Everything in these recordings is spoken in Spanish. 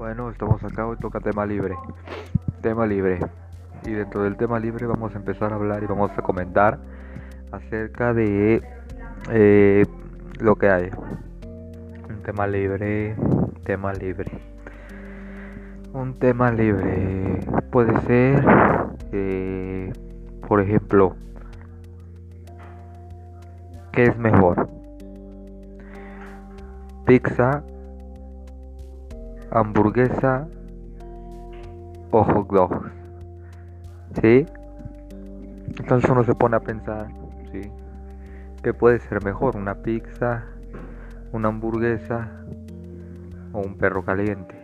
Bueno, estamos acá, hoy toca tema libre. Tema libre. Y dentro del tema libre vamos a empezar a hablar y vamos a comentar acerca de eh, lo que hay. Un tema libre, tema libre. Un tema libre puede ser, eh, por ejemplo, ¿qué es mejor? Pizza hamburguesa o hot dog. ¿Sí? Entonces uno se pone a pensar, ¿sí? ¿Qué puede ser mejor? ¿Una pizza? ¿Una hamburguesa? ¿O un perro caliente?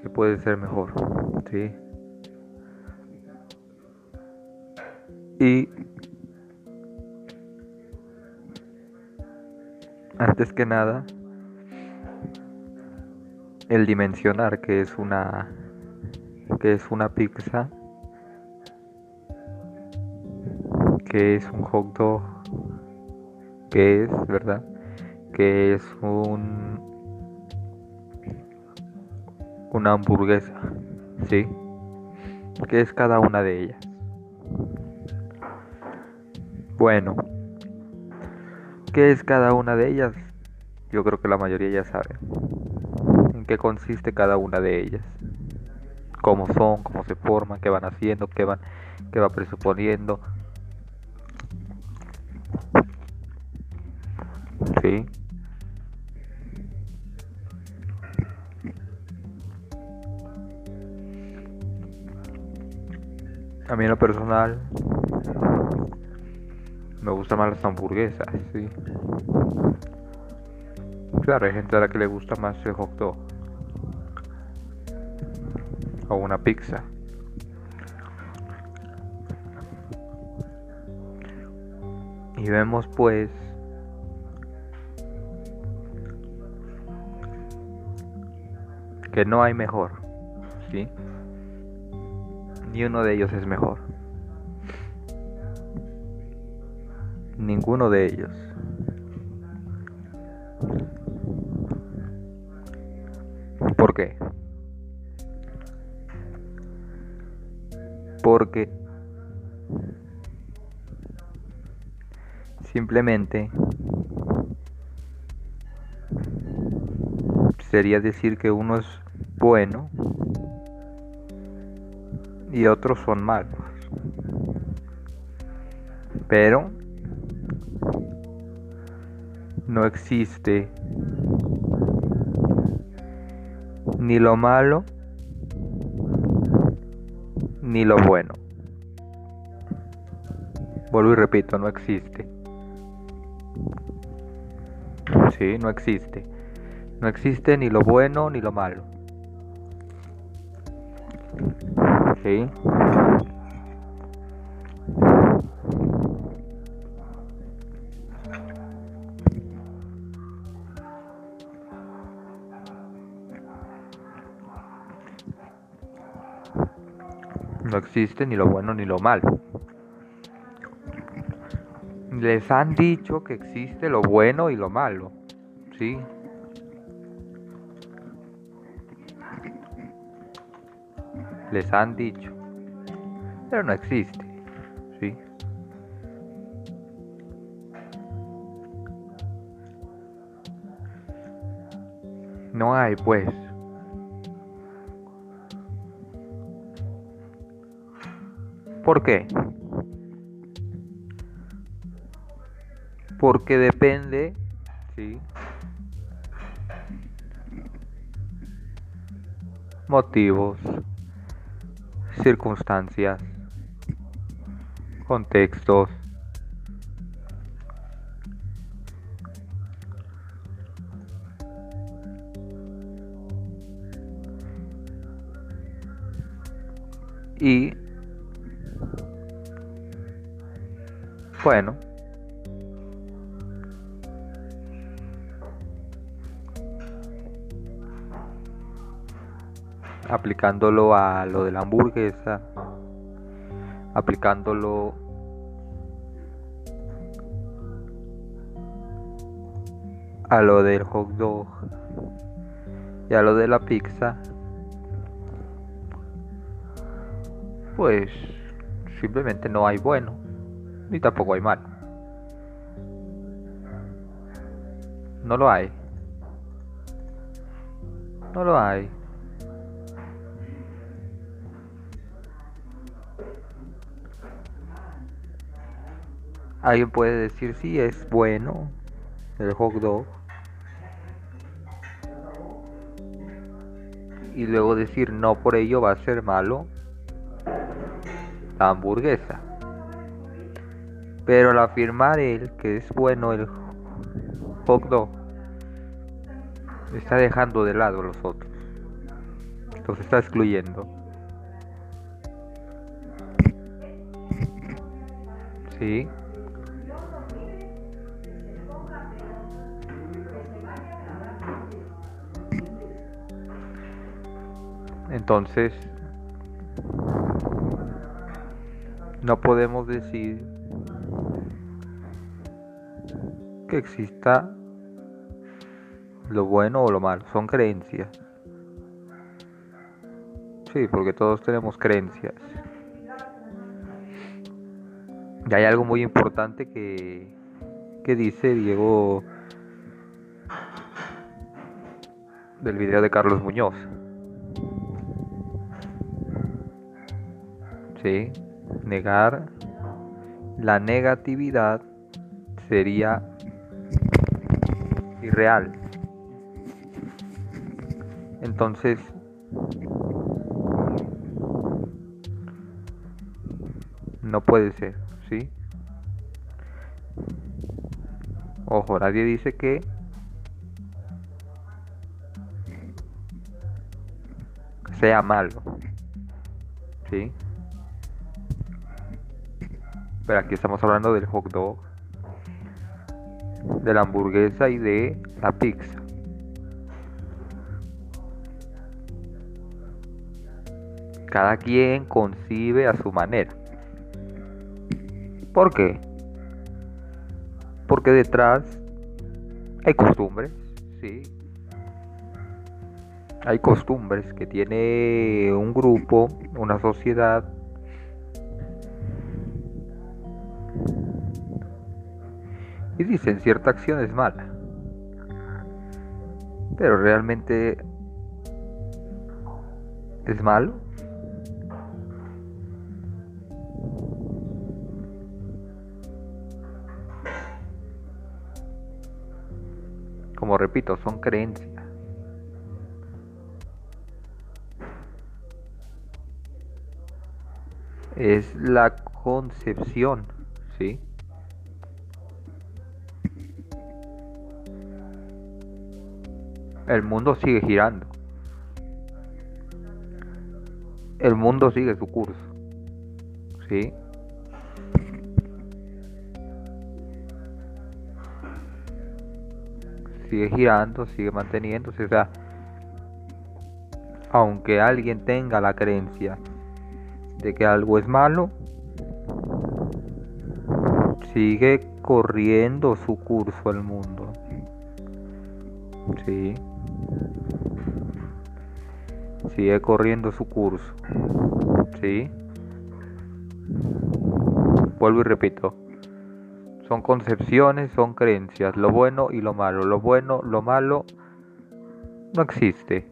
¿Qué puede ser mejor? ¿Sí? Y antes que nada, el dimensionar que es una que es una pizza que es un hot dog que es verdad que es un una hamburguesa sí que es cada una de ellas. Bueno qué es cada una de ellas yo creo que la mayoría ya sabe qué consiste cada una de ellas, cómo son, cómo se forman, qué van haciendo, qué van, qué va presuponiendo. Sí. A mí en lo personal me gustan más las hamburguesas, sí. Claro, hay gente a la que le gusta más el hot dog o una pizza. Y vemos pues que no hay mejor, ¿sí? Ni uno de ellos es mejor. Ninguno de ellos. Simplemente sería decir que uno es bueno y otros son malos. Pero no existe ni lo malo ni lo bueno. Vuelvo y repito, no existe. Sí, no existe. No existe ni lo bueno ni lo malo. Sí. No existe ni lo bueno ni lo malo. Les han dicho que existe lo bueno y lo malo. ¿Sí? Les han dicho. Pero no existe. ¿Sí? No hay pues. ¿Por qué? Porque depende, ¿sí? Motivos, circunstancias, contextos. Y Bueno. aplicándolo a lo de la hamburguesa, aplicándolo a lo del hot dog y a lo de la pizza, pues simplemente no hay bueno ni tampoco hay malo. No lo hay. No lo hay. Alguien puede decir si es bueno el hot dog y luego decir no por ello va a ser malo la hamburguesa. Pero al afirmar él que es bueno el hot dog, está dejando de lado a los otros. Los está excluyendo. Sí. Entonces, no podemos decir que exista lo bueno o lo malo, son creencias. Sí, porque todos tenemos creencias. Y hay algo muy importante que, que dice Diego del video de Carlos Muñoz. Sí, negar la negatividad sería irreal. Entonces, no puede ser, ¿sí? Ojo, nadie dice que sea malo, ¿sí? Pero aquí estamos hablando del hot dog, de la hamburguesa y de la pizza. Cada quien concibe a su manera. ¿Por qué? Porque detrás hay costumbres, sí. Hay costumbres que tiene un grupo, una sociedad. Y dicen cierta acción es mala. Pero realmente es malo. Como repito, son creencias. Es la concepción, ¿sí? El mundo sigue girando. El mundo sigue su curso. ¿Sí? sigue girando, sigue manteniéndose. O sea, aunque alguien tenga la creencia de que algo es malo, sigue corriendo su curso el mundo. Sí. Sigue corriendo su curso. Sí. Vuelvo y repito. Son concepciones, son creencias, lo bueno y lo malo. Lo bueno, lo malo no existe.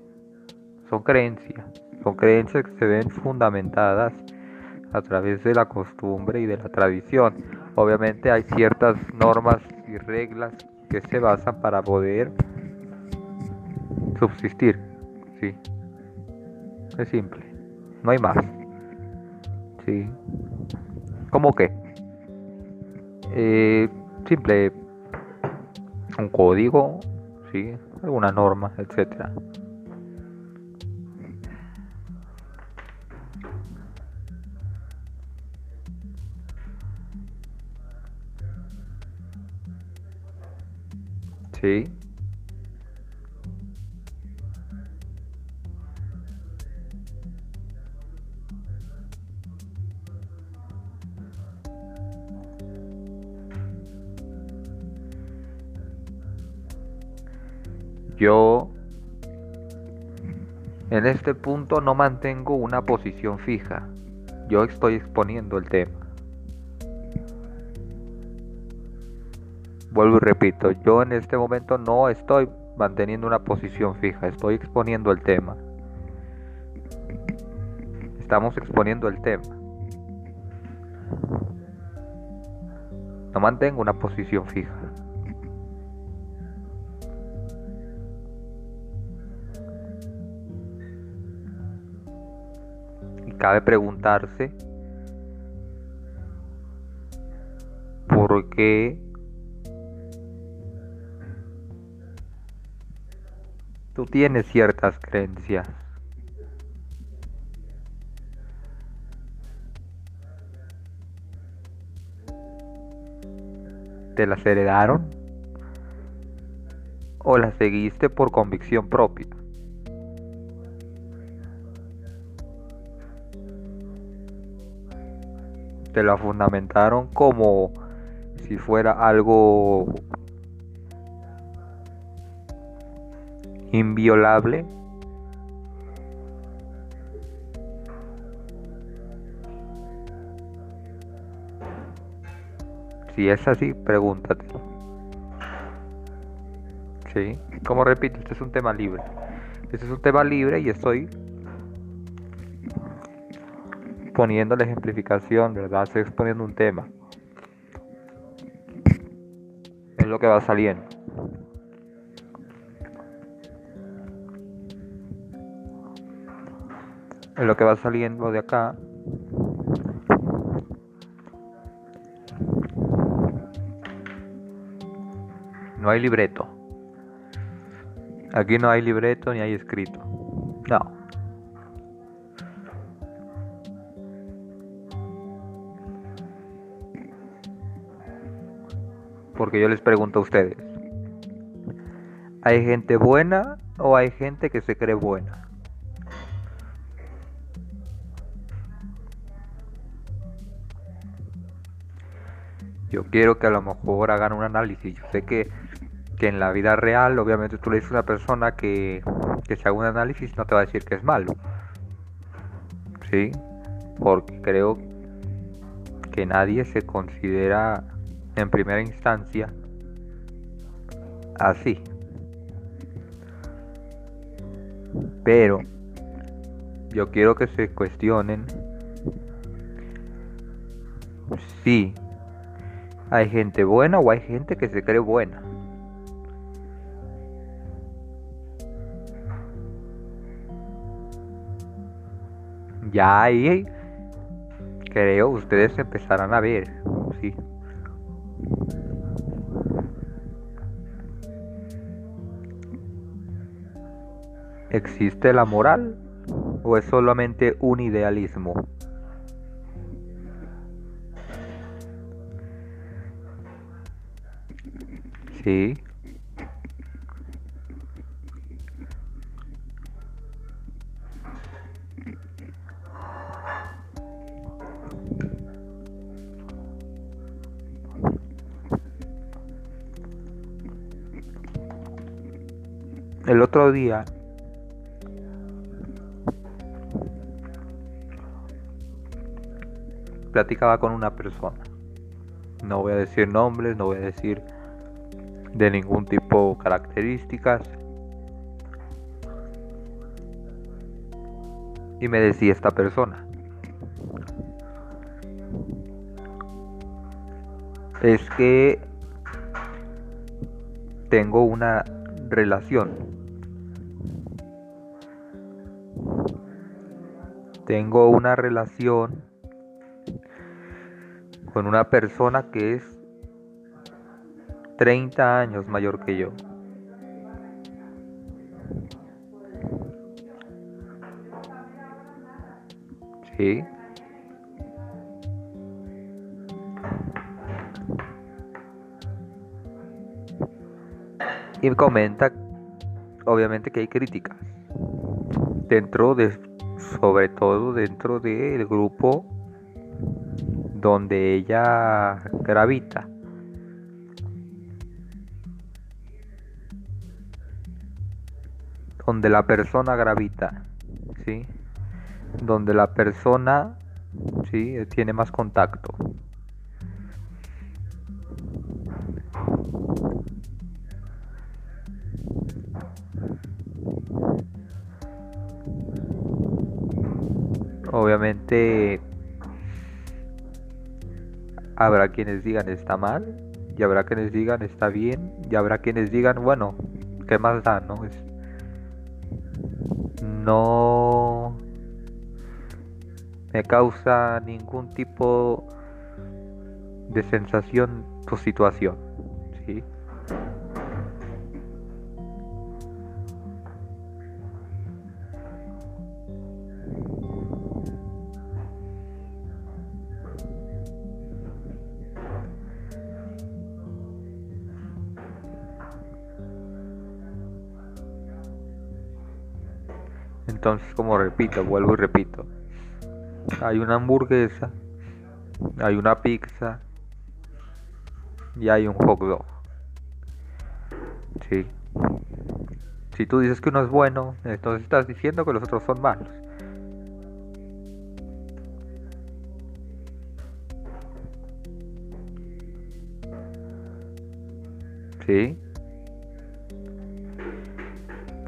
Son creencias. Son creencias que se ven fundamentadas a través de la costumbre y de la tradición. Obviamente hay ciertas normas y reglas que se basan para poder subsistir. Sí. Es simple. No hay más. Sí. ¿Cómo qué? Eh, simple un código, ¿sí? alguna norma, etcétera. Sí. Este punto no mantengo una posición fija. yo estoy exponiendo el tema. Vuelvo y repito, yo en este momento no estoy manteniendo una posición fija, estoy exponiendo el tema. Estamos exponiendo el tema. No mantengo una posición fija. Cabe preguntarse por qué tú tienes ciertas creencias. ¿Te las heredaron? ¿O las seguiste por convicción propia? ¿Te la fundamentaron como si fuera algo inviolable? Si es así, pregúntate. Sí, como repito, este es un tema libre. Este es un tema libre y estoy poniendo la ejemplificación, ¿verdad? Estoy exponiendo un tema. Es lo que va saliendo. Es lo que va saliendo de acá. No hay libreto. Aquí no hay libreto ni hay escrito. No. Porque yo les pregunto a ustedes. ¿Hay gente buena o hay gente que se cree buena? Yo quiero que a lo mejor hagan un análisis. Yo sé que, en la vida real, obviamente tú le dices a una persona que, que se haga un análisis, no te va a decir que es malo. ¿Sí? Porque creo que nadie se considera en primera instancia así. Pero yo quiero que se cuestionen si hay gente buena o hay gente que se cree buena. Ya ahí creo ustedes empezarán a ver, sí. ¿Existe la moral o es solamente un idealismo? Sí. El otro día platicaba con una persona. No voy a decir nombres, no voy a decir de ningún tipo características. Y me decía esta persona, es que tengo una relación. Tengo una relación con una persona que es 30 años mayor que yo. Sí. Y comenta, obviamente, que hay críticas. Dentro de, sobre todo dentro del grupo donde ella gravita. donde la persona gravita, ¿sí? Donde la persona ¿sí? tiene más contacto. Obviamente habrá quienes digan está mal y habrá quienes digan está bien y habrá quienes digan bueno, ¿qué más da? No, es, no me causa ningún tipo de sensación tu situación, ¿sí? Entonces, como repito, vuelvo y repito. Hay una hamburguesa, hay una pizza y hay un hot dog. Sí. Si tú dices que uno es bueno, entonces estás diciendo que los otros son malos. ¿Sí?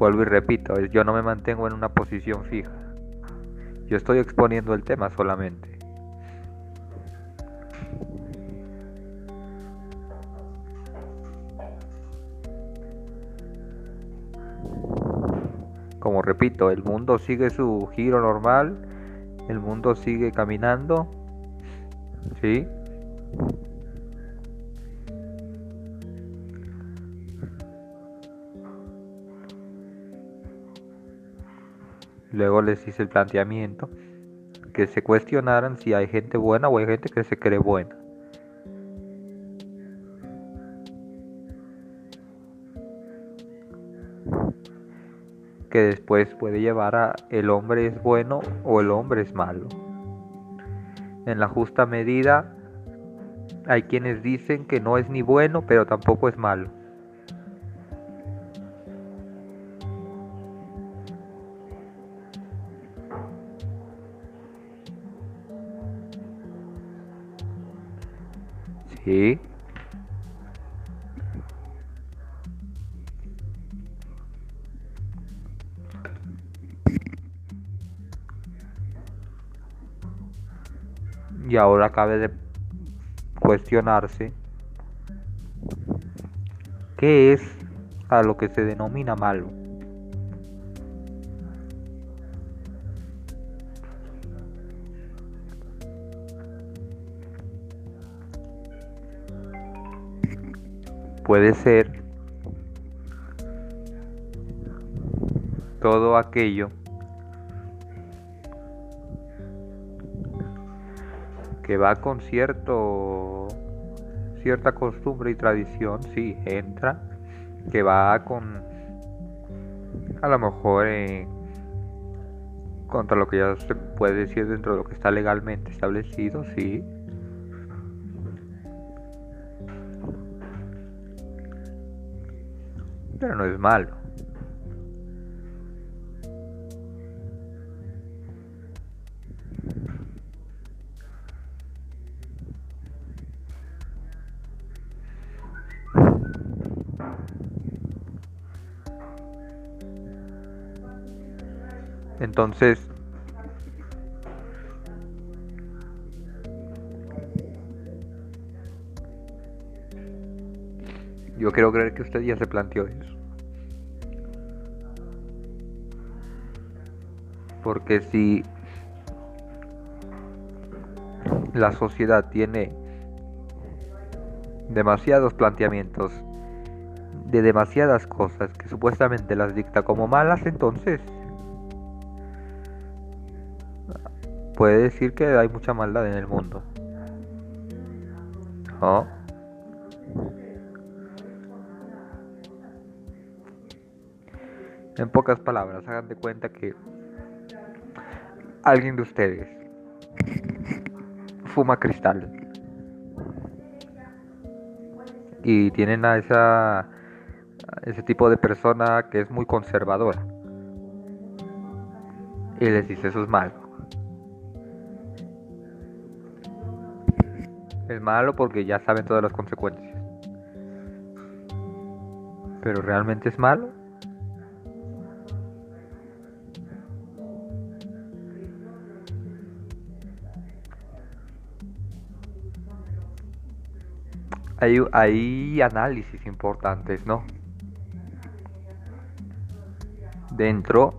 Vuelvo y repito, yo no me mantengo en una posición fija. Yo estoy exponiendo el tema solamente. Como repito, el mundo sigue su giro normal, el mundo sigue caminando, ¿sí? Luego les hice el planteamiento que se cuestionaran si hay gente buena o hay gente que se cree buena. Que después puede llevar a el hombre es bueno o el hombre es malo. En la justa medida hay quienes dicen que no es ni bueno pero tampoco es malo. Y ahora cabe de cuestionarse qué es a lo que se denomina malo. Puede ser todo aquello que va con cierto cierta costumbre y tradición, sí, entra, que va con a lo mejor eh, contra lo que ya se puede decir dentro de lo que está legalmente establecido, sí, pero no es malo. Entonces, yo quiero creer que usted ya se planteó eso. Porque si la sociedad tiene demasiados planteamientos de demasiadas cosas que supuestamente las dicta como malas, entonces puede decir que hay mucha maldad en el mundo. En pocas palabras, hagan de cuenta que alguien de ustedes fuma cristal y tienen a esa ese tipo de persona que es muy conservadora y les dice eso es malo Es malo porque ya saben todas las consecuencias. Pero realmente es malo. Hay, análisis importantes, ¿no? Dentro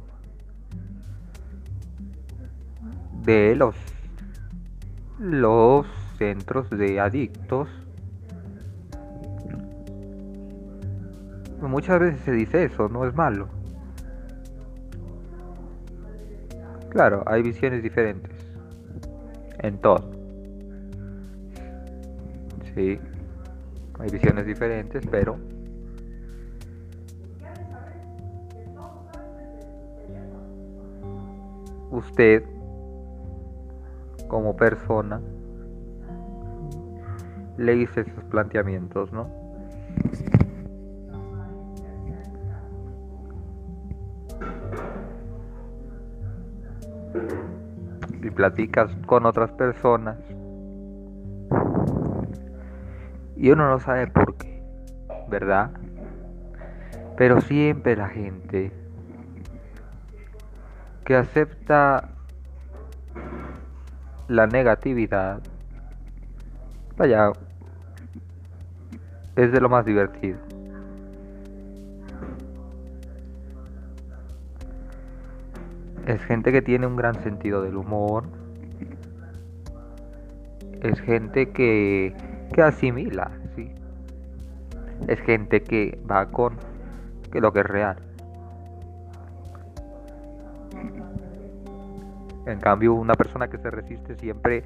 de los los centros de adictos muchas veces se dice eso, no es malo. Claro, hay visiones diferentes en todo. Sí, hay visiones diferentes, pero usted como persona le hice esos planteamientos, ¿no? Y platicas con otras personas y uno no sabe por qué, ¿verdad? Pero siempre la gente que acepta la negatividad, vaya, es de lo más divertido. Es gente que tiene un gran sentido del humor. Es gente que, que asimila, ¿sí? Es gente que va con lo que es real. En cambio, una persona que se resiste siempre,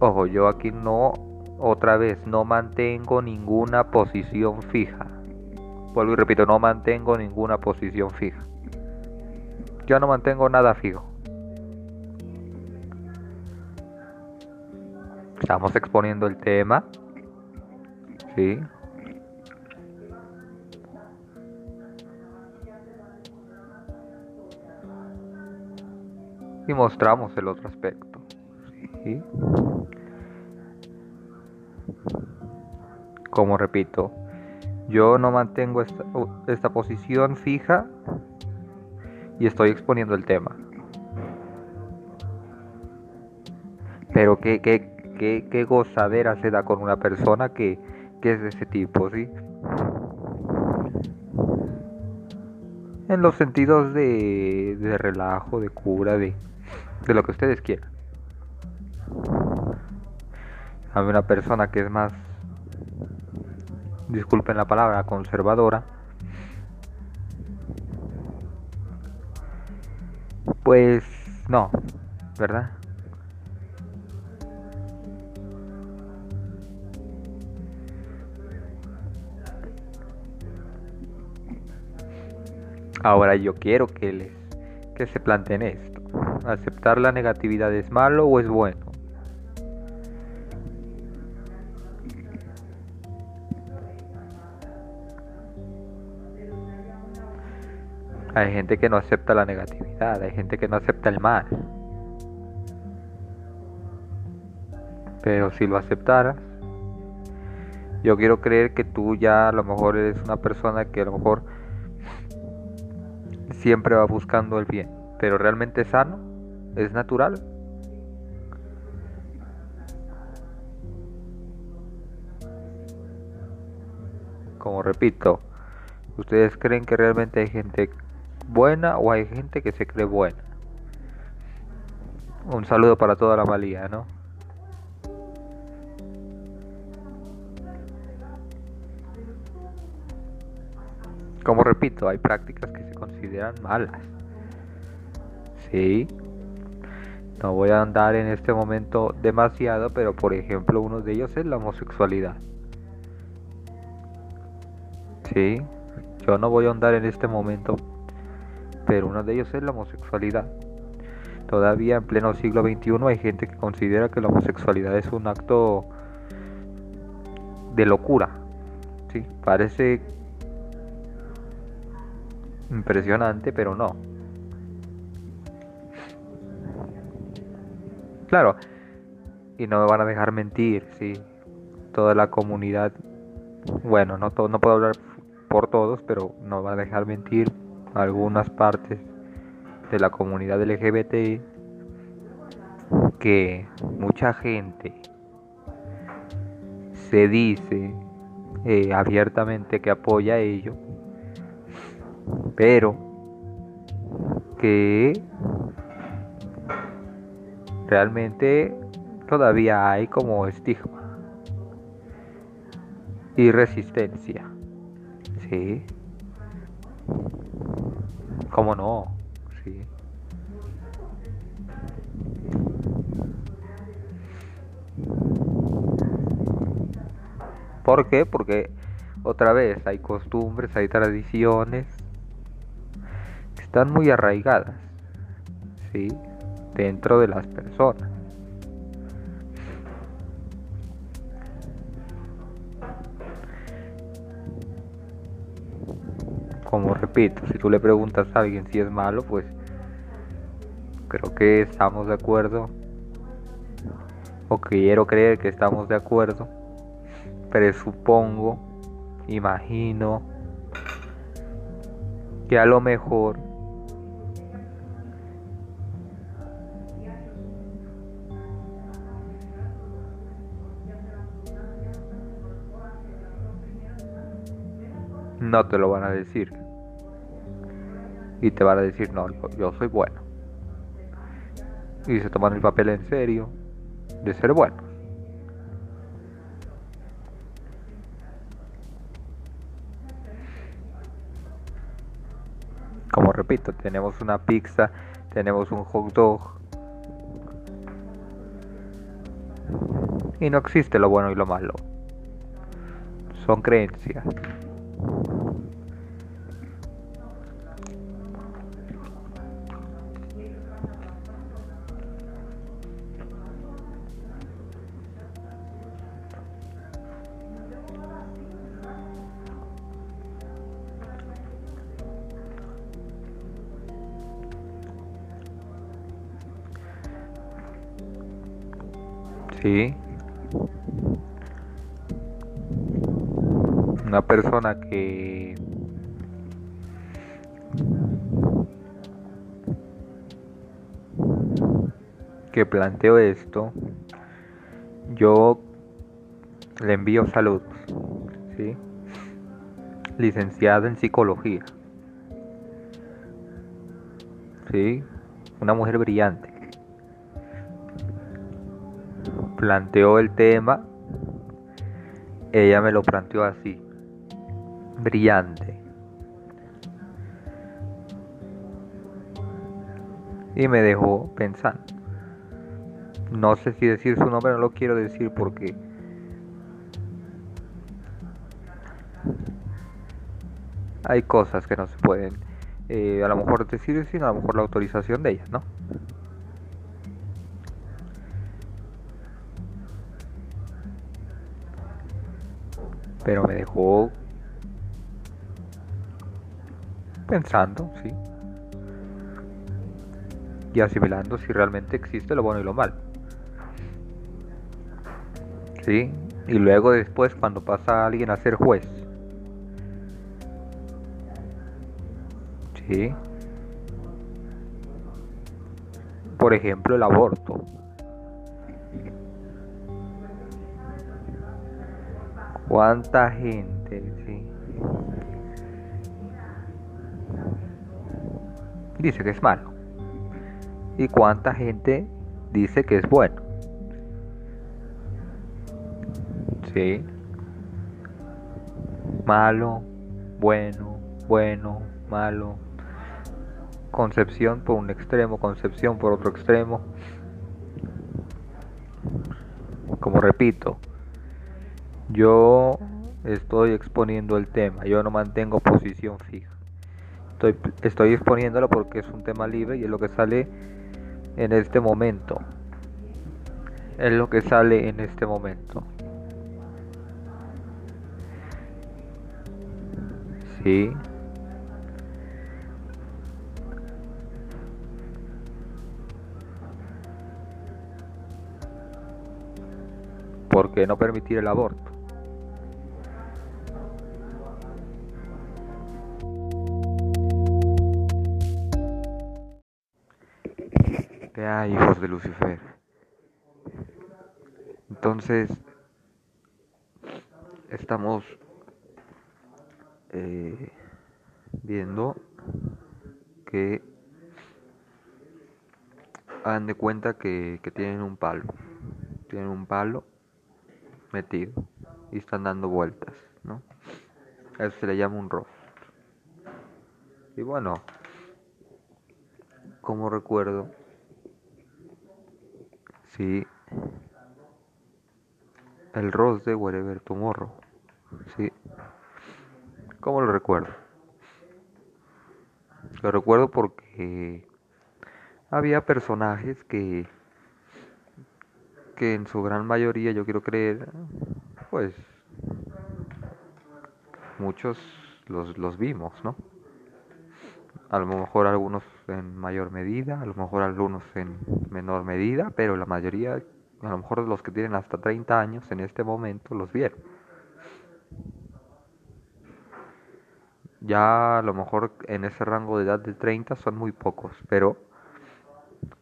ojo, yo aquí no, otra vez, no mantengo ninguna posición fija. Vuelvo y repito, no mantengo ninguna posición fija. Yo no mantengo nada fijo. Estamos exponiendo el tema. ¿Sí? y mostramos el otro aspecto. Como repito, yo no mantengo esta, esta, posición fija y estoy exponiendo el tema. Pero qué, qué, qué, qué gozadera se da con una persona que, que es de ese tipo, ¿sí? En los sentidos de, de relajo, de cura, de, de lo que ustedes quieran. Hay una persona que es más, disculpen la palabra, conservadora, pues no, ¿verdad? Ahora yo quiero que les que se planteen esto. ¿Aceptar la negatividad es malo o es bueno? Hay gente que no acepta la negatividad, hay gente que no acepta el mal. Pero si lo aceptaras, yo quiero creer que tú ya a lo mejor eres una persona que a lo mejor siempre va buscando el bien, pero realmente sano es natural. Como repito, ¿ustedes creen que realmente hay gente buena o hay gente que se cree buena? Un saludo para toda la malía, ¿no? Como repito, hay prácticas que consideran malas. Sí, no voy a andar en este momento demasiado, pero por ejemplo uno de ellos es la homosexualidad. Sí, yo no voy a andar en este momento, pero uno de ellos es la homosexualidad. Todavía en pleno siglo XXI hay gente que considera que la homosexualidad es un acto de locura. Sí, parece impresionante, pero no. Claro, y no me van a dejar mentir, sí. Toda la comunidad, bueno, no, no puedo hablar por todos, pero no van a dejar mentir algunas partes de la comunidad LGBT que mucha gente se dice eh, abiertamente que apoya ello, pero que realmente todavía hay como estigma y resistencia. Sí. ¿Cómo no? Sí. ¿Por qué? Porque otra vez hay costumbres, hay tradiciones están muy arraigadas, ¿sí? Dentro de las personas. Como repito, si tú le preguntas a alguien si es malo, pues creo que estamos de acuerdo, o quiero creer que estamos de acuerdo presupongo, imagino que a lo mejor no te lo van a decir. Y te van a decir, no, yo, soy bueno. Y se toman el papel en serio de ser bueno. Como repito, tenemos una pizza, tenemos un hot dog. Y no existe lo bueno y lo malo. Son creencias. Sí. Una persona que que planteo esto, yo le envío saludos, ¿sí? licenciada en psicología, ¿sí? una mujer brillante planteó el tema, ella me lo planteó así, brillante. Y me dejó pensando. No sé si decir su nombre, no lo quiero decir porque hay cosas que no se pueden eh, a lo mejor decir, sino a lo mejor la autorización de ella, ¿no? Pero me dejó pensando, sí, y asimilando si realmente existe lo bueno y lo malo. ¿Sí? Y luego después cuando pasa alguien a ser juez. ¿Sí? Por ejemplo, el aborto. ¿Cuánta gente? Sí. Dice que es malo. ¿Y cuánta gente dice que es bueno? Sí. Malo, bueno, bueno, malo. Concepción por un extremo, concepción por otro extremo. Como repito, yo estoy exponiendo el tema, yo no mantengo posición fija. Estoy, estoy exponiéndolo porque es un tema libre y es lo que sale en este momento. Es lo que sale en este momento. Sí. qué no permitir el aborto? De Lucifer? Entonces, estamos eh, viendo que hagan de cuenta que, tienen un palo, tienen un palo metido y están dando vueltas, ¿no? Eso se le llama un rostro. Y bueno, como recuerdo, sí, el rostro de Wherever Tomorrow, sí, ¿cómo lo recuerdo? Lo recuerdo porque había personajes que que en su gran mayoría yo quiero creer pues muchos los, los vimos no a lo mejor algunos en mayor medida a lo mejor algunos en menor medida pero la mayoría a lo mejor los que tienen hasta 30 años en este momento los vieron ya a lo mejor en ese rango de edad de 30 son muy pocos pero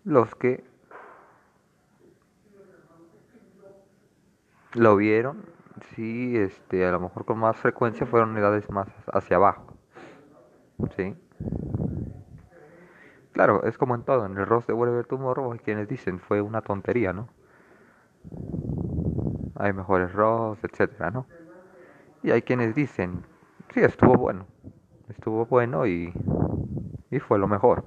los que lo vieron, sí, este, a lo mejor con más frecuencia fueron edades más hacia abajo. Sí. Claro, es como en todo, en el rostro de Whatever Tomorrow hay quienes dicen fue una tontería, ¿no? Hay mejores rostros, etcétera, ¿no? Y hay quienes dicen, sí, estuvo bueno, estuvo bueno y, y fue lo mejor.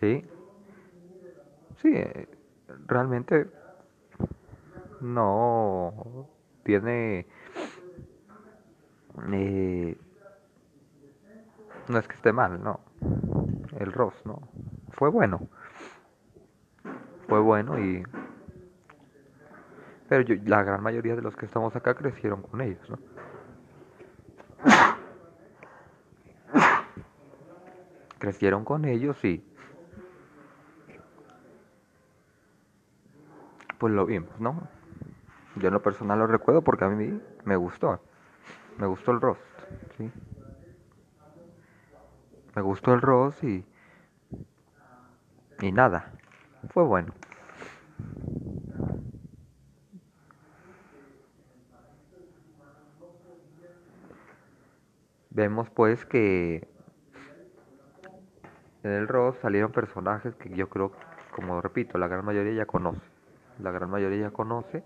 Sí. Sí, realmente no tiene... Eh, no es que esté mal, no. El Ross, no. Fue bueno. Fue bueno y... Pero yo, la gran mayoría de los que estamos acá crecieron con ellos, ¿no? Crecieron con ellos y pues lo vimos, ¿no? Yo en lo personal lo recuerdo porque a mí me gustó. Me gustó el roast, ¿sí? Me gustó el roast y... Y nada, fue bueno. Vemos pues que en el roast salieron personajes que yo creo, como repito, la gran mayoría ya conoce la gran mayoría ya conoce.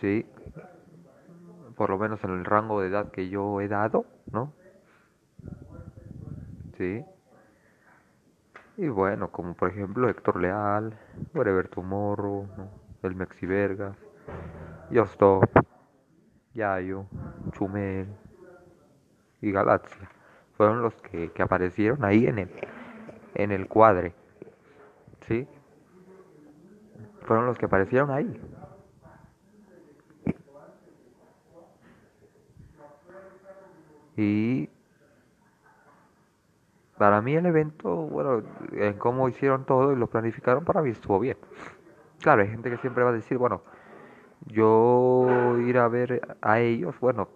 Sí, por lo menos en el rango de edad que yo he dado, ¿no? Sí. Y bueno, como por ejemplo Héctor Leal, Whatever Tomorrow, ¿no? el Mexi Vergas, Yostop, Yayo, Chumel y Galaxia. Fueron los que, que aparecieron ahí en el, en el cuadre. ¿sí? Fueron los que aparecieron ahí. Y para mí el evento, bueno, en cómo hicieron todo y lo planificaron, para mí estuvo bien. Claro, hay gente que siempre va a decir, bueno, yo ir a ver a ellos, bueno,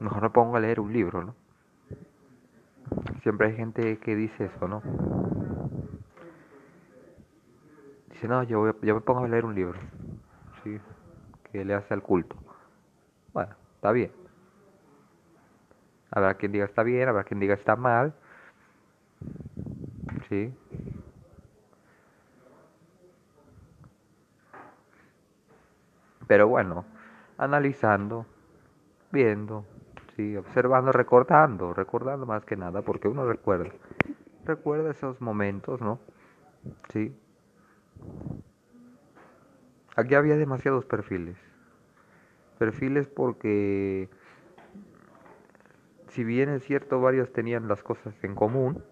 mejor me pongo a leer un libro, ¿no? Siempre hay gente que dice eso, ¿no? Dice, no, yo, me pongo a leer un libro. ¿sí? Que le hace al culto. Bueno, está bien. Habrá quien diga está bien, habrá quien diga está mal. ¿Sí? Pero bueno, analizando, viendo, sí, observando, recordando, recordando más que nada, porque uno recuerda, recuerda esos momentos, ¿no? Sí, Aquí había demasiados perfiles. Perfiles porque, si bien es cierto, varios tenían las cosas en común,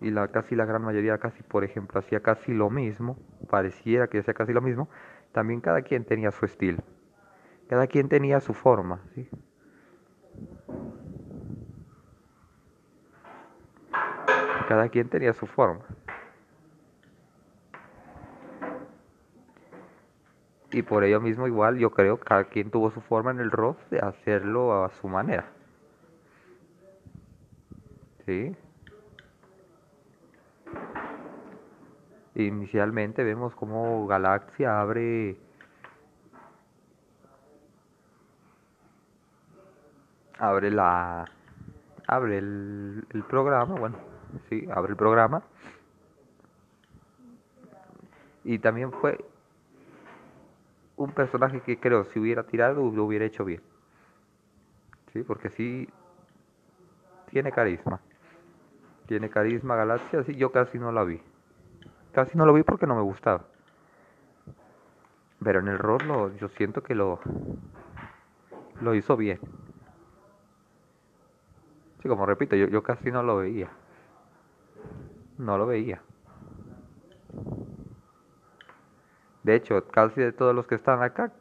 y la casi la gran mayoría casi por ejemplo hacía casi lo mismo pareciera que hacía casi lo mismo también cada quien tenía su estilo cada quien tenía su forma ¿sí? cada quien tenía su forma. Y por ello mismo igual yo creo que cada quien tuvo su forma en el rock de hacerlo a su manera. ¿Sí? Inicialmente vemos como Galaxia abre abre la abre el, el programa, bueno, sí, abre el programa. Y también fue un personaje que creo si hubiera tirado lo hubiera hecho bien. Sí, porque sí tiene carisma. Tiene carisma Galaxia, sí, yo casi no la vi. Casi no lo vi porque no me gustaba. Pero en el rol yo siento que lo, lo hizo bien. Sí, como repito, yo, yo casi no lo veía. No lo veía. De hecho, casi de todos los que están acá,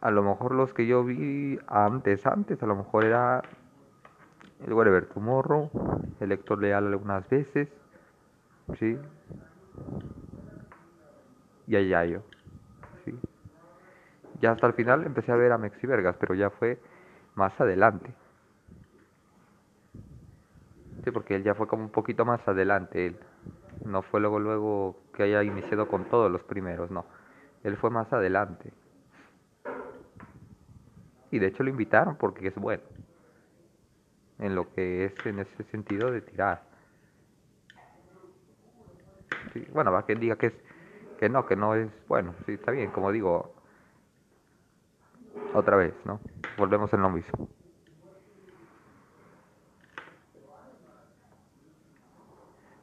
a lo mejor los que yo vi antes, antes, a lo mejor era el Wherever Tomorrow, el Héctor Leal algunas veces, ¿sí? Y a Yayo, ¿sí? Ya hasta el final empecé a ver a Mexi Vergas, pero ya fue más adelante. Sí, porque él ya fue como un poquito más adelante, él. No fue luego, luego que haya iniciado con todos los primeros, no. Él fue más adelante. Y de hecho lo invitaron porque es bueno. En lo que es en ese sentido de tirar. bueno, va que diga que es que no, que no es bueno, sí, está bien, como digo, otra vez, ¿no? Volvemos en lo mismo.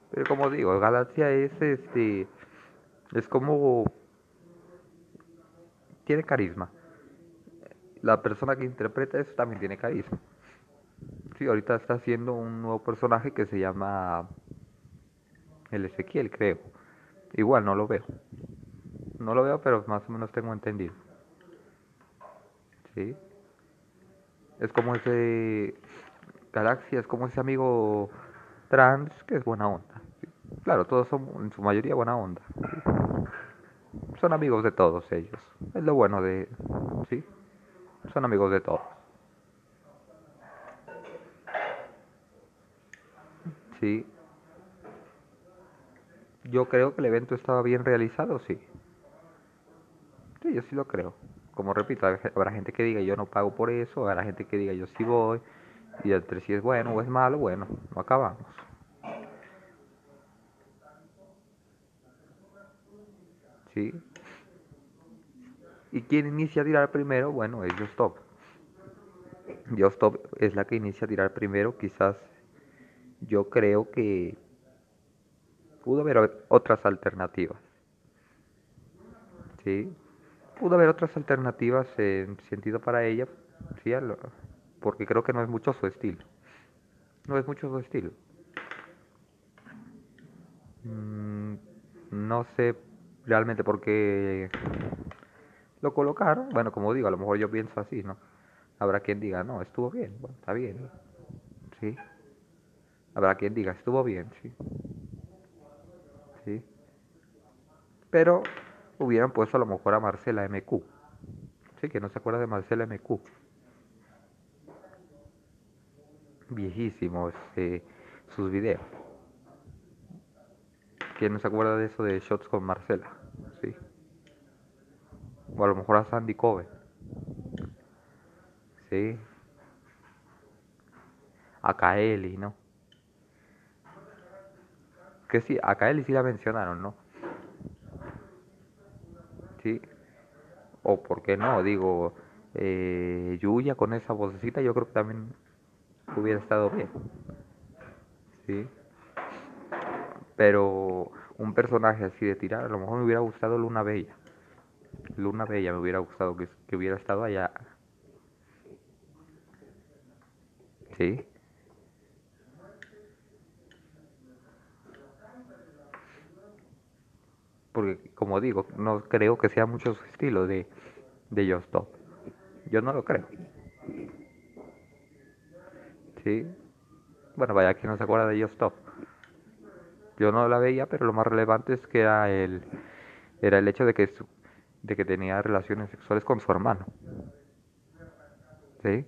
Pero como digo, Galaxia es este es como tiene carisma. La persona que interpreta eso también tiene carisma. Sí, ahorita está haciendo un nuevo personaje que se llama el Ezequiel, creo. Igual no lo veo. No lo veo, pero más o menos tengo entendido. Sí. Es como ese Galaxia, es como ese amigo trans que es buena onda. Claro, todos son en su mayoría buena onda. Son amigos de todos ellos. Es lo bueno de... ¿Sí? Son amigos de todos. Sí. Yo creo que el evento estaba bien realizado, sí. Sí, yo sí lo creo. Como repito, habrá gente que diga yo no pago por eso, habrá gente que diga yo sí voy, y entre si es bueno o es malo, bueno, no acabamos. ¿sí? ¿Y quién inicia a tirar primero? Bueno, es Justop. Justop es la que inicia a tirar primero. Quizás yo creo que pudo haber otras alternativas. ¿Sí? Pudo haber otras alternativas en sentido para ella, ¿sí? porque creo que no es mucho su estilo. No es mucho su estilo. Mm, no sé realmente porque lo colocaron. Bueno, como digo, a lo mejor yo pienso así, ¿no? Habrá quien diga, no, estuvo bien, bueno, está bien, ¿sí? Habrá quien diga, estuvo bien, sí. ¿Sí? Pero hubieran puesto a lo mejor a Marcela MQ. Sí, que no se acuerda de Marcela MQ. Viejísimos eh, sus videos. ¿Quién no se acuerda de eso de Shots con Marcela? Sí. O a lo mejor a Sandy Cove. Sí. A Kaeli, ¿no? Que sí, a Kaeli sí la mencionaron, ¿no? Sí. O por qué no, digo, eh, Yuya con esa vocecita yo creo que también hubiera estado bien. Sí. Pero un personaje así de tirar, a lo mejor me hubiera gustado Luna Bella. Luna Bella me hubiera gustado que, que hubiera estado allá. ¿Sí? Porque, como digo, no creo que sea mucho su estilo de, de Just Stop. Yo no lo creo. ¿Sí? Bueno, vaya, que no se acuerda de Just Stop. Yo no la veía, pero lo más relevante es que era el, era el hecho de que, de que tenía relaciones sexuales con su hermano. ¿Sí?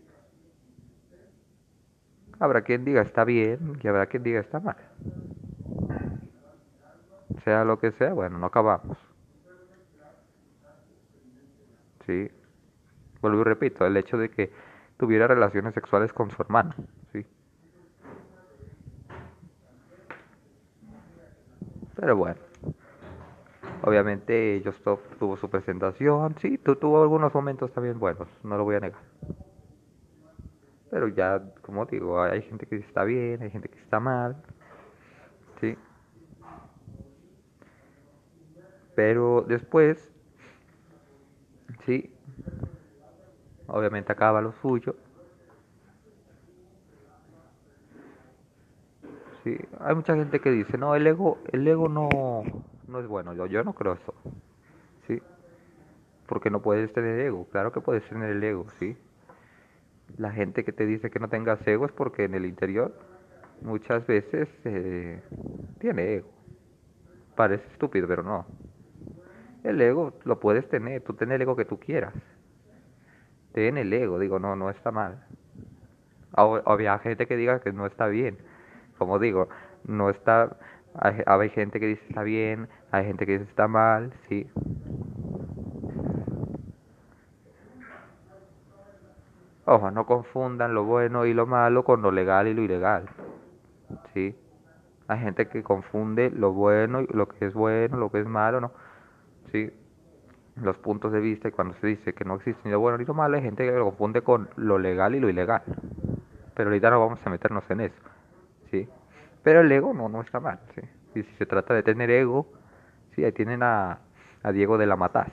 Habrá quien diga está bien y habrá quien diga está mal. Sea lo que sea, bueno, no acabamos. Sí. Vuelvo y repito, el hecho de que tuviera relaciones sexuales con su hermano. Sí. Pero bueno. Obviamente Justop tuvo su presentación, sí, tuvo algunos momentos también buenos, no lo voy a negar. Pero ya, como digo, hay gente que está bien, hay gente que está mal, sí. Pero después, sí, obviamente acaba lo suyo. Sí, hay mucha gente que dice, no, el ego, el ego no, no es bueno. Yo, yo no creo eso. Sí. Porque no puedes tener ego. Claro que puedes tener el ego, sí. La gente que te dice que no tengas ego es porque en el interior muchas veces eh, tiene ego. Parece estúpido, pero no. El ego lo puedes tener, tú ten el ego que tú quieras. Ten el ego, digo, no, no está mal. Había gente que diga que no está bien. Como digo, no está. Hay, gente que dice está bien, hay gente que dice está mal, sí. Ojo, no confundan lo bueno y lo malo con lo legal y lo ilegal. ¿Sí? Hay gente que confunde lo bueno, y lo que es bueno, lo que es malo, ¿no? ¿Sí? los puntos de vista y cuando se dice que no existe ni lo bueno ni lo malo, hay gente que lo confunde con lo legal y lo ilegal. Pero ahorita no vamos a meternos en eso, ¿sí? Pero el ego no, no está mal, ¿sí? Y si se trata de tener ego, sí, ahí tienen a, a Diego de la Mataz.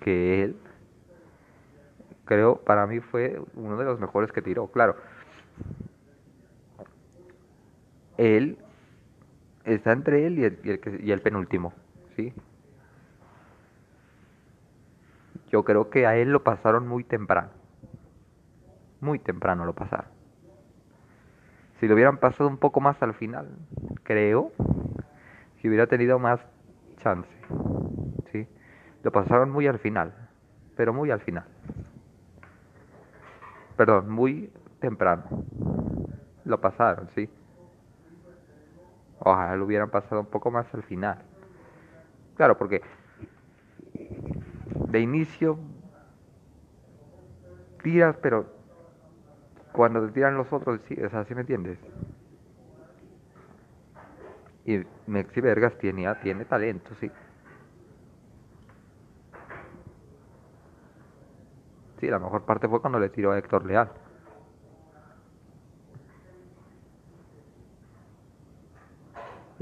Que él, creo, para mí fue uno de los mejores que tiró, claro. Él está entre él y el, y el, penúltimo, ¿sí? Yo creo que a él lo pasaron muy temprano. Muy temprano lo pasaron. Si lo hubieran pasado un poco más al final, creo que hubiera tenido más chance. ¿sí? Lo pasaron muy al final, pero muy al final. Perdón, muy temprano. Lo pasaron, sí. Ojalá lo hubieran pasado un poco más al final. Claro, porque de inicio tiras, pero cuando te tiran los otros, sí, o sea, ¿sí me entiendes? Y Mexi Vergas tiene, tiene talento, sí. Sí, la mejor parte fue cuando le tiró a Héctor Leal.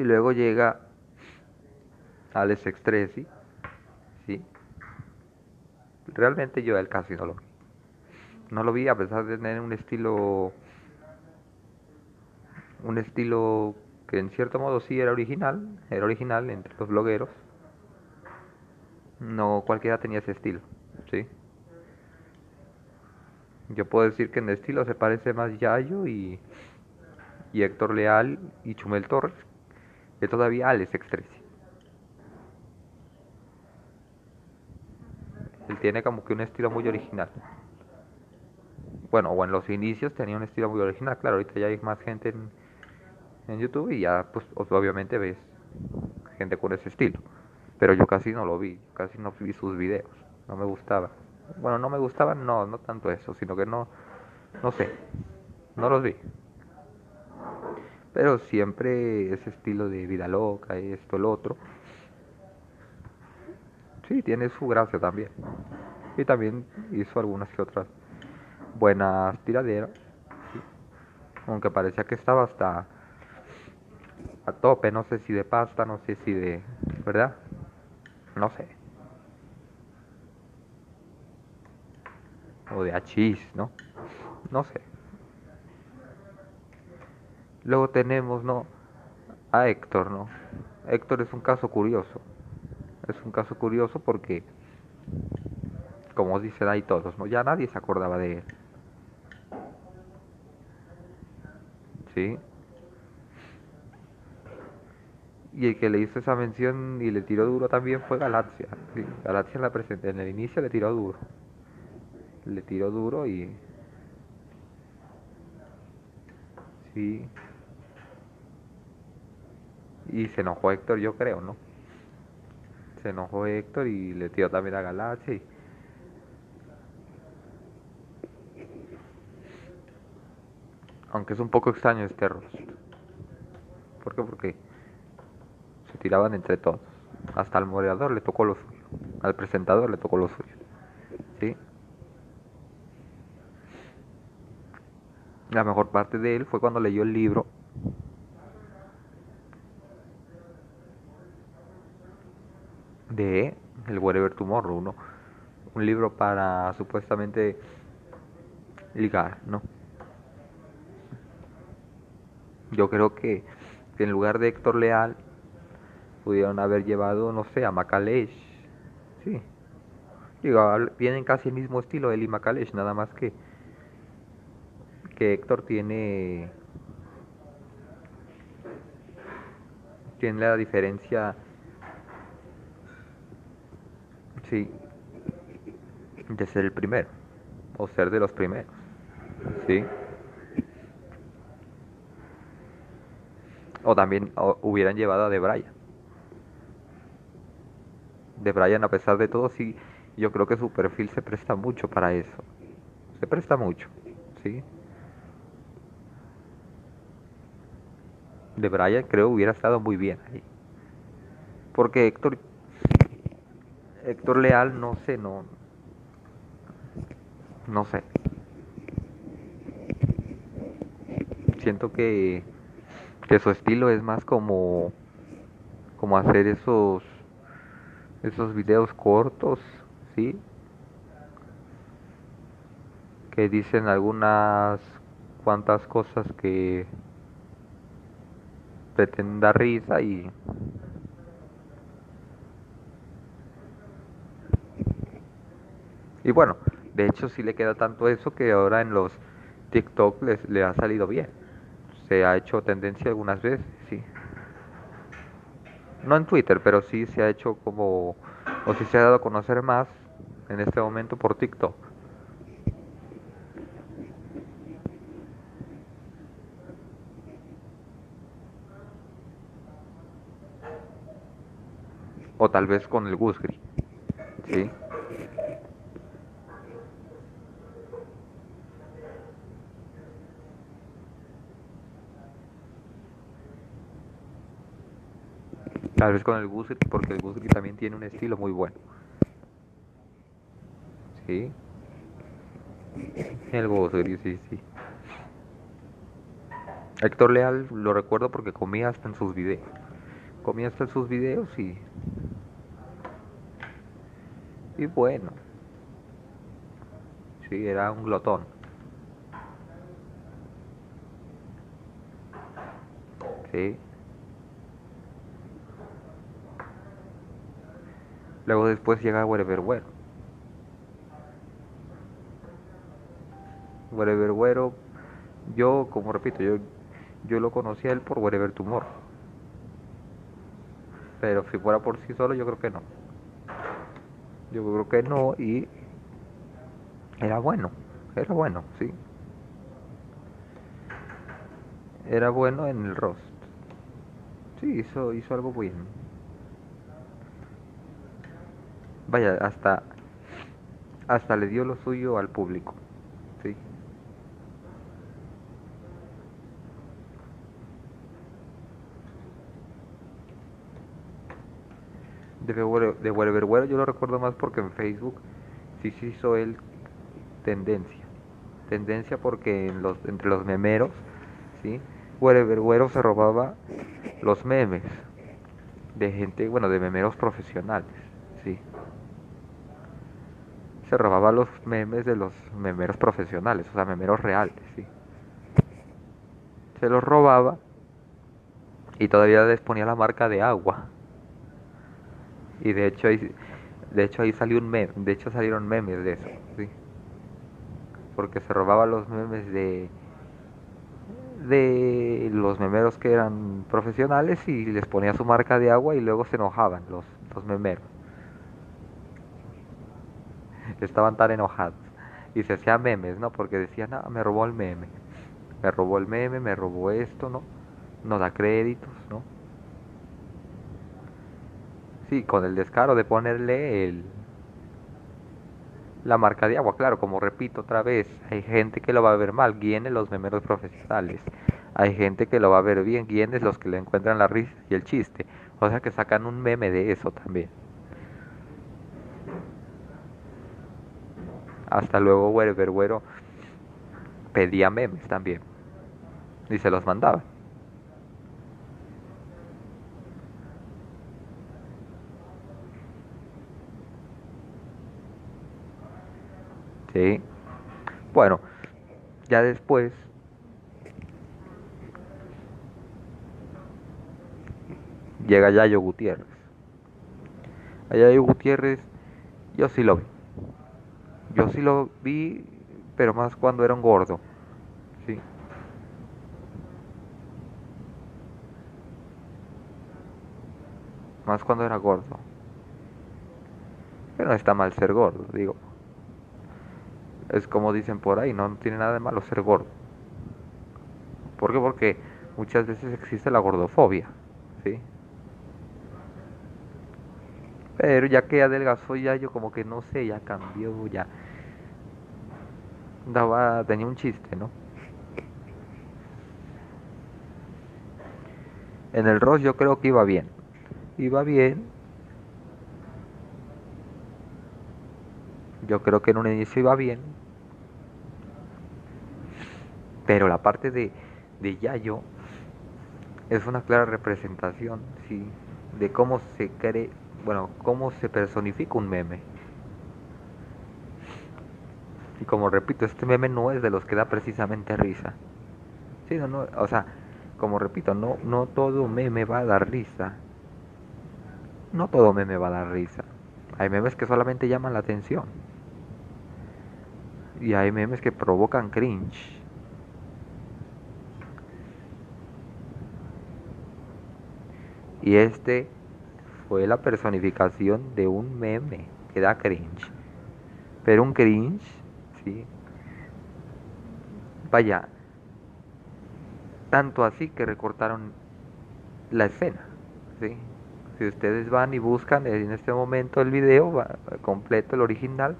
Y luego llega Alex Extresi, ¿sí? Realmente yo el casi no lo vi. No lo vi a pesar de tener un estilo un estilo que en cierto modo sí era original, era original entre los blogueros. No cualquiera tenía ese estilo, ¿sí? Yo puedo decir que en estilo se parece más Yayo y, y Héctor Leal y Chumel Torres que todavía Alex Extresi. Él tiene como que un estilo muy original. Bueno, o en los inicios tenía un estilo muy original. Claro, ahorita ya hay más gente en, en YouTube y ya, pues obviamente ves gente con ese estilo. Pero yo casi no lo vi, casi no vi sus videos. No me gustaba. Bueno, no me gustaban, no, no tanto eso, sino que no, no sé, no los vi. Pero siempre ese estilo de vida loca, esto, el otro. Sí, tiene su gracia también. Y también hizo algunas que otras buenas tiraderas. Aunque parecía que estaba hasta a tope, no sé si de pasta, no sé si de... ¿Verdad? No sé. O de achis, ¿no? No sé. Luego tenemos, ¿no? A Héctor, ¿no? Héctor es un caso curioso. Es un caso curioso porque, como dicen ahí todos, ¿no? Ya nadie se acordaba de él. ¿sí? Y el que le hizo esa mención y le tiró duro también fue Galaxia. ¿sí? Galaxia en, la en el inicio le tiró duro. Le tiró duro y... Sí. Y se enojó Héctor, yo creo, ¿no? Se enojó Héctor y le tiró también a Galaxia. Aunque es un poco extraño este rostro. ¿Por qué? Porque se tiraban entre todos. Hasta al moderador le tocó lo suyo. Al presentador le tocó lo suyo. ¿Sí? La mejor parte de él fue cuando leyó el libro de El Wherever Tomorrow, ¿no? Un libro para supuestamente ligar, ¿no? Yo creo que, en lugar de Héctor Leal pudieron haber llevado, no sé, a Macalesh. Sí. Digo, vienen casi el mismo estilo él y Macalesh, nada más que que Héctor tiene tiene la diferencia de ser el primero o ser de los primeros sí O también hubieran llevado a De Brian. De Brian, a pesar de todo, sí, yo creo que su perfil se presta mucho para eso. Se presta mucho, ¿sí? De Brian creo hubiera estado muy bien ahí. Porque Héctor Héctor Leal no sé, no no sé. Siento que que su estilo es más como como hacer esos esos videos cortos, ¿sí? Que dicen algunas cuantas cosas que pretenden dar risa y y bueno, de hecho sí le queda tanto eso que ahora en los TikTok les, le ha salido bien se ha hecho tendencia algunas veces, sí. No en Twitter, pero sí se ha hecho como, o sí se ha dado a conocer más en este momento por TikTok. O tal vez con el Gusgri, ¿sí? Tal vez con el Gusri, porque el Gusri también tiene un estilo muy bueno. Sí. El Gusri, sí, sí. Héctor Leal lo recuerdo porque comía hasta en sus videos. Comía hasta en sus videos y. Y bueno. Sí, era un glotón. Sí. Luego después llega Wherever Güero. Wherever Güero, yo, como repito, yo, yo lo conocí a él por Wherever Tumor. Pero si fuera por sí solo, yo creo que no. Yo creo que no y era bueno, era bueno, sí. Era bueno en el roast. Sí, hizo, hizo algo bien. Vaya, hasta, hasta le dio lo suyo al público. ¿sí? De, de Güero yo lo recuerdo más porque en Facebook sí se hizo él tendencia. Tendencia porque en los, entre los memeros, ¿sí? Güero se robaba los memes de gente, bueno, de memeros profesionales. Se robaba los memes de los memeros profesionales, o sea, memeros reales, sí. Se los robaba y todavía les ponía la marca de agua. Y de hecho ahí, de hecho ahí salió un meme, de hecho salieron memes de eso, sí. Porque se robaba los memes de de los memeros que eran profesionales y les ponía su marca de agua y luego se enojaban los, los memeros. Estaban tan enojados. Y se hacían memes, ¿no? Porque decían, ah, me robó el meme. Me robó el meme, me robó esto, ¿no? No da créditos, ¿no? Sí, con el descaro de ponerle el, la marca de agua. Claro, como repito otra vez, hay gente que lo va a ver mal, guienes los memeros profesionales. Hay gente que lo va a ver bien, guienes los que le encuentran la risa y el chiste. O sea que sacan un meme de eso también. Hasta luego, güero, pedía memes también. Y se los mandaba. Sí. Bueno, ya después llega Yayo Gutiérrez. A Yayo Gutiérrez yo sí lo vi. Yo sí lo vi, pero más cuando era un gordo. Sí. Más cuando era gordo. Pero no está mal ser gordo, digo. Es como dicen por ahí, no tiene nada de malo ser gordo. ¿Por qué? Porque muchas veces existe la gordofobia, ¿sí? Pero ya que adelgazó ya yo como que no sé, ya cambió, ya daba tenía un chiste, ¿no? En el Ross yo creo que iba bien. Iba bien. Yo creo que en un inicio iba bien. Pero la parte de, de Yayo es una clara representación, sí, de cómo se cree, bueno, cómo se personifica un meme. Y como repito, este meme no es de los que da precisamente risa. Sí, no, o sea, como repito, no, no todo meme va a dar risa. No todo meme va a dar risa. Hay memes que solamente llaman la atención. Y hay memes que provocan cringe. Y este fue la personificación de un meme que da cringe. Pero un cringe, Vaya, tanto así que recortaron la escena, ¿sí? Si ustedes van y buscan en este momento el video completo, el original,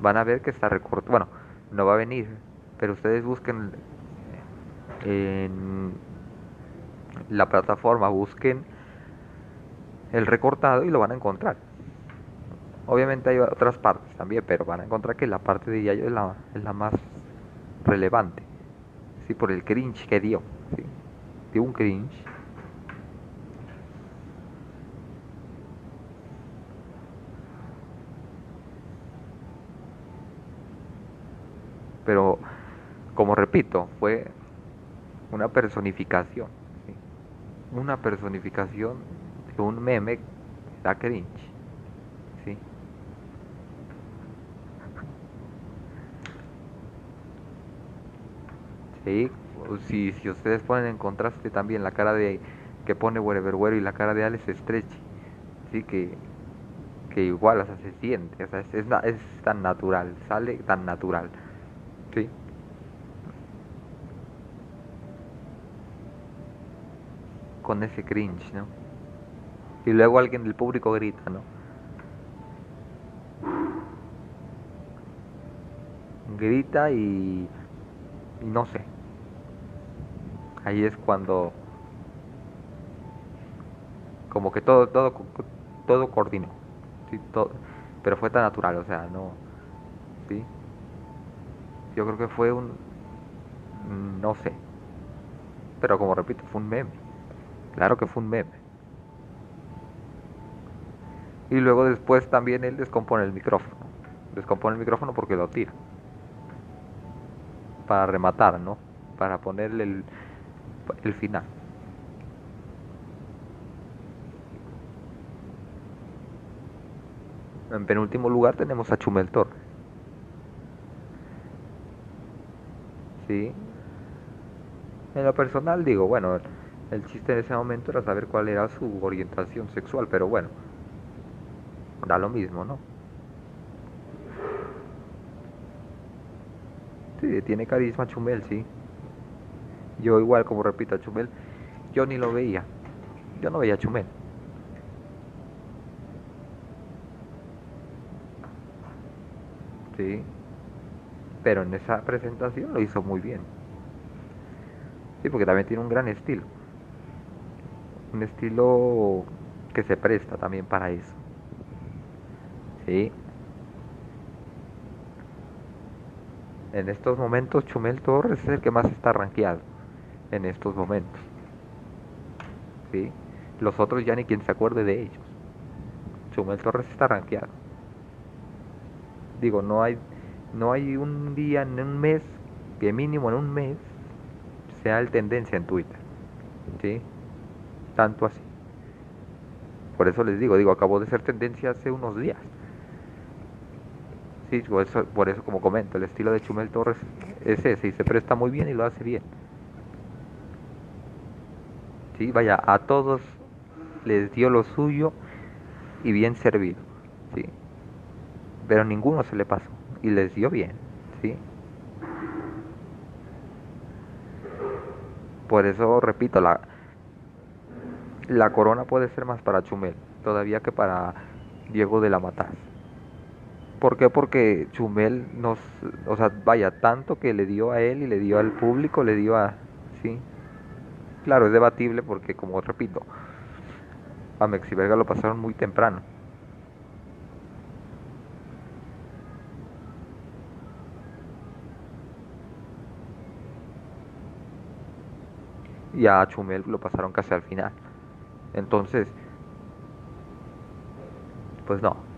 van a ver que está recortado. Bueno, no va a venir, pero ustedes busquen en la plataforma, busquen el recortado y lo van a encontrar. Obviamente hay otras partes también, pero van a encontrar que la parte de Yayo es la, es la más relevante. Sí, por el cringe que dio. ¿sí? Dio un cringe. Pero, como repito, fue una personificación. Una personificación un meme da cringe. ¿sí? Sí, si, si ustedes ponen en contraste también la cara de que pone Wherever y la cara de Alex Stretch, sí que, que igual, o sea, se siente, o sea, es, es, es tan natural, sale tan natural, sí. Con ese cringe, ¿no? y luego alguien del público grita, ¿no? Grita y, no sé. Ahí es cuando como que todo todo todo coordinó. ¿sí? Todo, pero fue tan natural, o sea, no ¿sí? Yo creo que fue un no sé. Pero como repito, fue un meme. Claro que fue un meme. Y luego después también él descompone el micrófono. Descompone el micrófono porque lo tira. Para rematar, ¿no? Para ponerle el, el final. En penúltimo lugar tenemos a Chumel Torres. ¿Sí? En lo personal digo, bueno, el chiste en ese momento era saber cuál era su orientación sexual, pero bueno, da lo mismo, ¿no? Sí, tiene carisma Chumel, sí. Yo igual, como repito, a Chumel, yo ni lo veía. Yo no veía a Chumel. Sí. Pero en esa presentación lo hizo muy bien. Sí, porque también tiene un gran estilo. Un estilo que se presta también para eso. Sí. En estos momentos Chumel Torres es el que más está rankeado. En estos momentos. ¿Sí? Los otros ya ni quien se acuerde de ellos. Chumel Torres está rankeado. Digo, no hay, no hay un día en un mes, que mínimo en un mes, sea el tendencia en Twitter. ¿Sí? Tanto así. Por eso les digo, digo, acabó de ser tendencia hace unos días. Sí, por eso, por eso como comento, el estilo de Chumel Torres es ese y se presta muy bien y lo hace bien. Sí, vaya, a todos les dio lo suyo y bien servido. Sí. Pero ninguno se le pasó y les dio bien. Sí. Por eso repito, la, la corona puede ser más para Chumel todavía que para Diego de la Matas. ¿Por qué? Porque Chumel nos, o sea, vaya, tanto que le dio a él y le dio al público, le dio a, sí. Claro, es debatible porque, como repito, a Mexiverga lo pasaron muy temprano. Y a Chumel lo pasaron casi al final. Entonces, pues no.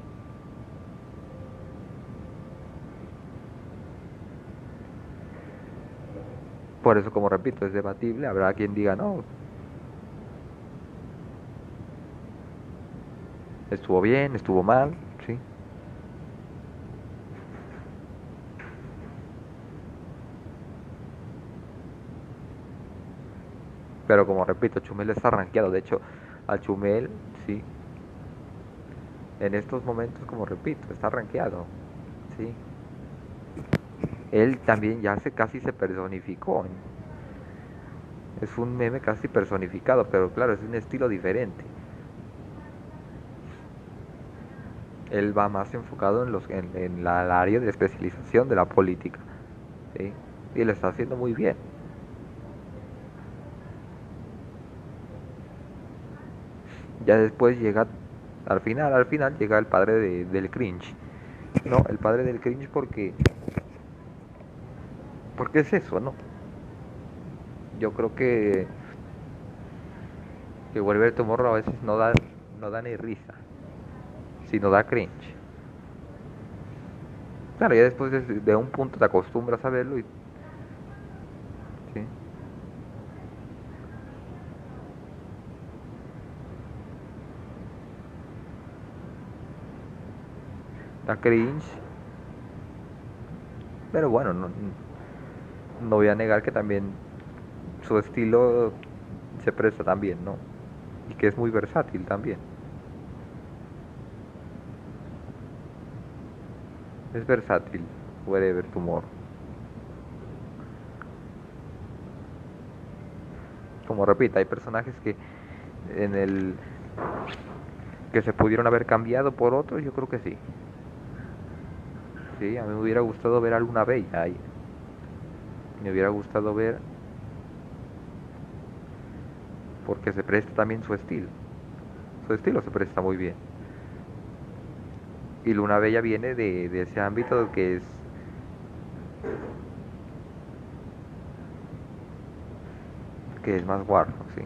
Por eso, como repito, es debatible. Habrá quien diga, no, estuvo bien, estuvo mal, sí. Pero como repito, Chumel está rankeado. De hecho, al Chumel, sí, en estos momentos, como repito, está rankeado. ¿sí? Él también ya se casi se personificó. Es un meme casi personificado, pero claro, es un estilo diferente. Él va más enfocado en, los, en, la, área de especialización de la política. ¿sí? Y lo está haciendo muy bien. Ya después llega al final, al final llega el padre de, del cringe. No, el padre del cringe porque... Porque es eso, ¿no? Yo creo que... Que volver tu morro a veces no da, no da ni risa. Sino da cringe. Claro, ya después de, de un punto te acostumbras a verlo y da cringe. Pero bueno, no, no voy a negar que también su estilo se presta también, ¿no? Y que es muy versátil también. Es versátil, puede ver tu humor. Como repito, hay personajes que en el que se pudieron haber cambiado por otros, yo creo que sí. Sí, a mí me hubiera gustado ver alguna bella ahí. Me hubiera gustado ver porque se presta también su estilo. Su estilo se presta muy bien. Y Luna Bella viene de, ese ámbito que es que es más guarro, sí.